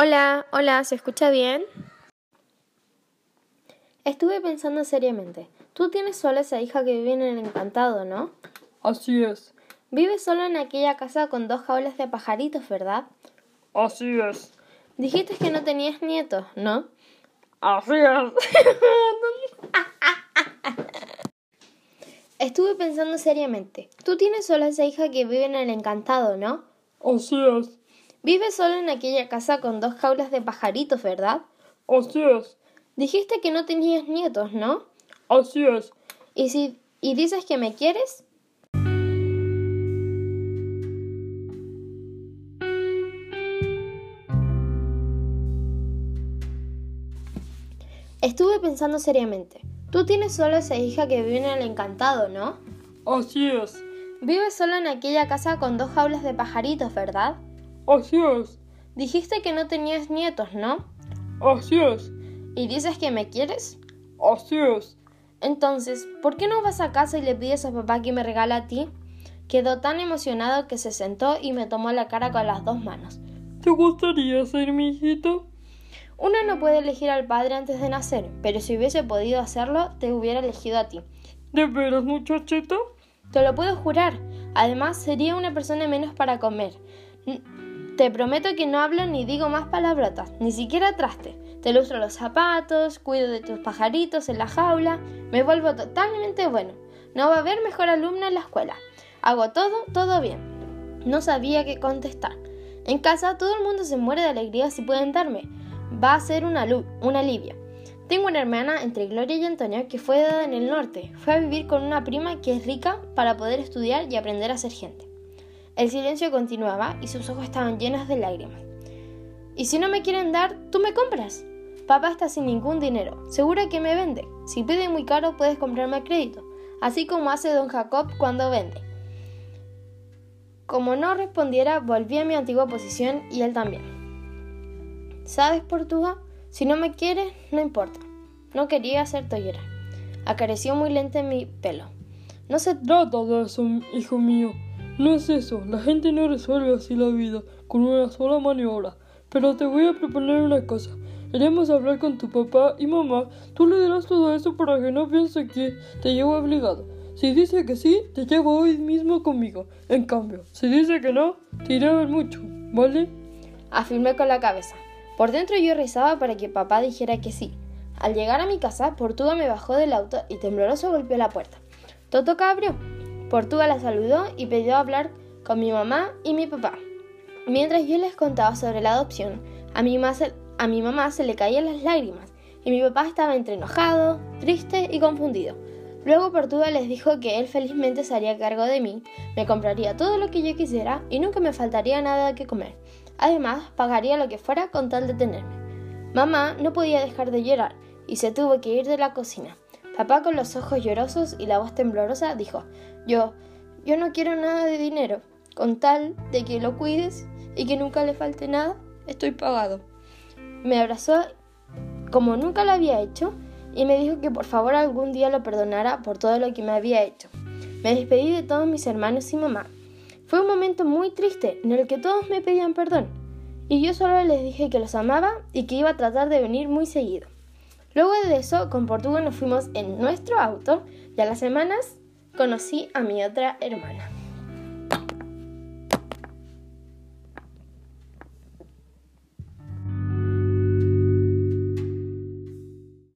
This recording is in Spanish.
Hola, hola, ¿se escucha bien? Estuve pensando seriamente. Tú tienes sola esa hija que vive en el encantado, ¿no? Así es. Vive solo en aquella casa con dos jaulas de pajaritos, ¿verdad? Así es. Dijiste que no tenías nietos, ¿no? Así es. Estuve pensando seriamente. Tú tienes sola esa hija que vive en el encantado, ¿no? Así es. Vive solo en aquella casa con dos jaulas de pajaritos, ¿verdad? Así es. Dijiste que no tenías nietos, ¿no? Así es. ¿Y si y dices que me quieres? Estuve pensando seriamente. Tú tienes solo esa hija que vive en el encantado, ¿no? Así es. Vive solo en aquella casa con dos jaulas de pajaritos, ¿verdad? Así es. Dijiste que no tenías nietos, ¿no? Así es. ¿Y dices que me quieres? Así es. Entonces, ¿por qué no vas a casa y le pides a papá que me regale a ti? Quedó tan emocionado que se sentó y me tomó la cara con las dos manos. ¿Te gustaría ser mi hijito? Uno no puede elegir al padre antes de nacer, pero si hubiese podido hacerlo, te hubiera elegido a ti. ¿De veras, muchachito? Te lo puedo jurar. Además, sería una persona menos para comer. Te prometo que no hablo ni digo más palabrotas, ni siquiera traste. Te lustro los zapatos, cuido de tus pajaritos en la jaula, me vuelvo totalmente bueno. No va a haber mejor alumno en la escuela. Hago todo, todo bien. No sabía qué contestar. En casa todo el mundo se muere de alegría si pueden darme. Va a ser un, un alivio. Tengo una hermana entre Gloria y Antonio que fue dada en el norte. Fue a vivir con una prima que es rica para poder estudiar y aprender a ser gente. El silencio continuaba y sus ojos estaban llenos de lágrimas. ¿Y si no me quieren dar, tú me compras? Papá está sin ningún dinero, seguro que me vende. Si pide muy caro, puedes comprarme a crédito, así como hace don Jacob cuando vende. Como no respondiera, volví a mi antigua posición y él también. ¿Sabes, Portuga? Si no me quieres, no importa. No quería hacerte llorar. Acarició muy lento mi pelo. No se trata de eso, hijo mío. No es eso, la gente no resuelve así la vida con una sola maniobra. Pero te voy a proponer una cosa. Iremos a hablar con tu papá y mamá. Tú le dirás todo eso para que no piense que te llevo obligado. Si dice que sí, te llevo hoy mismo conmigo. En cambio, si dice que no, te iré a ver mucho, ¿vale? Afirmé con la cabeza. Por dentro yo rezaba para que papá dijera que sí. Al llegar a mi casa, Portuga me bajó del auto y tembloroso golpeó la puerta. Totoca abrió. Portuga la saludó y pidió hablar con mi mamá y mi papá. Mientras yo les contaba sobre la adopción, a mi, mamá se, le caían las lágrimas y mi papá estaba entre enojado, triste y confundido. Luego Portuga les dijo que él felizmente se haría cargo de mí, me compraría todo lo que yo quisiera y nunca me faltaría nada que comer. Además, pagaría lo que fuera con tal de tenerme. Mamá no podía dejar de llorar y se tuvo que ir de la cocina. Papá con los ojos llorosos y la voz temblorosa dijo, yo, yo no quiero nada de dinero, con tal de que lo cuides y que nunca le falte nada, estoy pagado. Me abrazó como nunca lo había hecho y me dijo que por favor algún día lo perdonara por todo lo que me había hecho. Me despedí de todos mis hermanos y mamá. Fue un momento muy triste en el que todos me pedían perdón y yo solo les dije que los amaba y que iba a tratar de venir muy seguido. Luego de eso, con Portugal nos fuimos en nuestro auto y a las semanas conocí a mi otra hermana.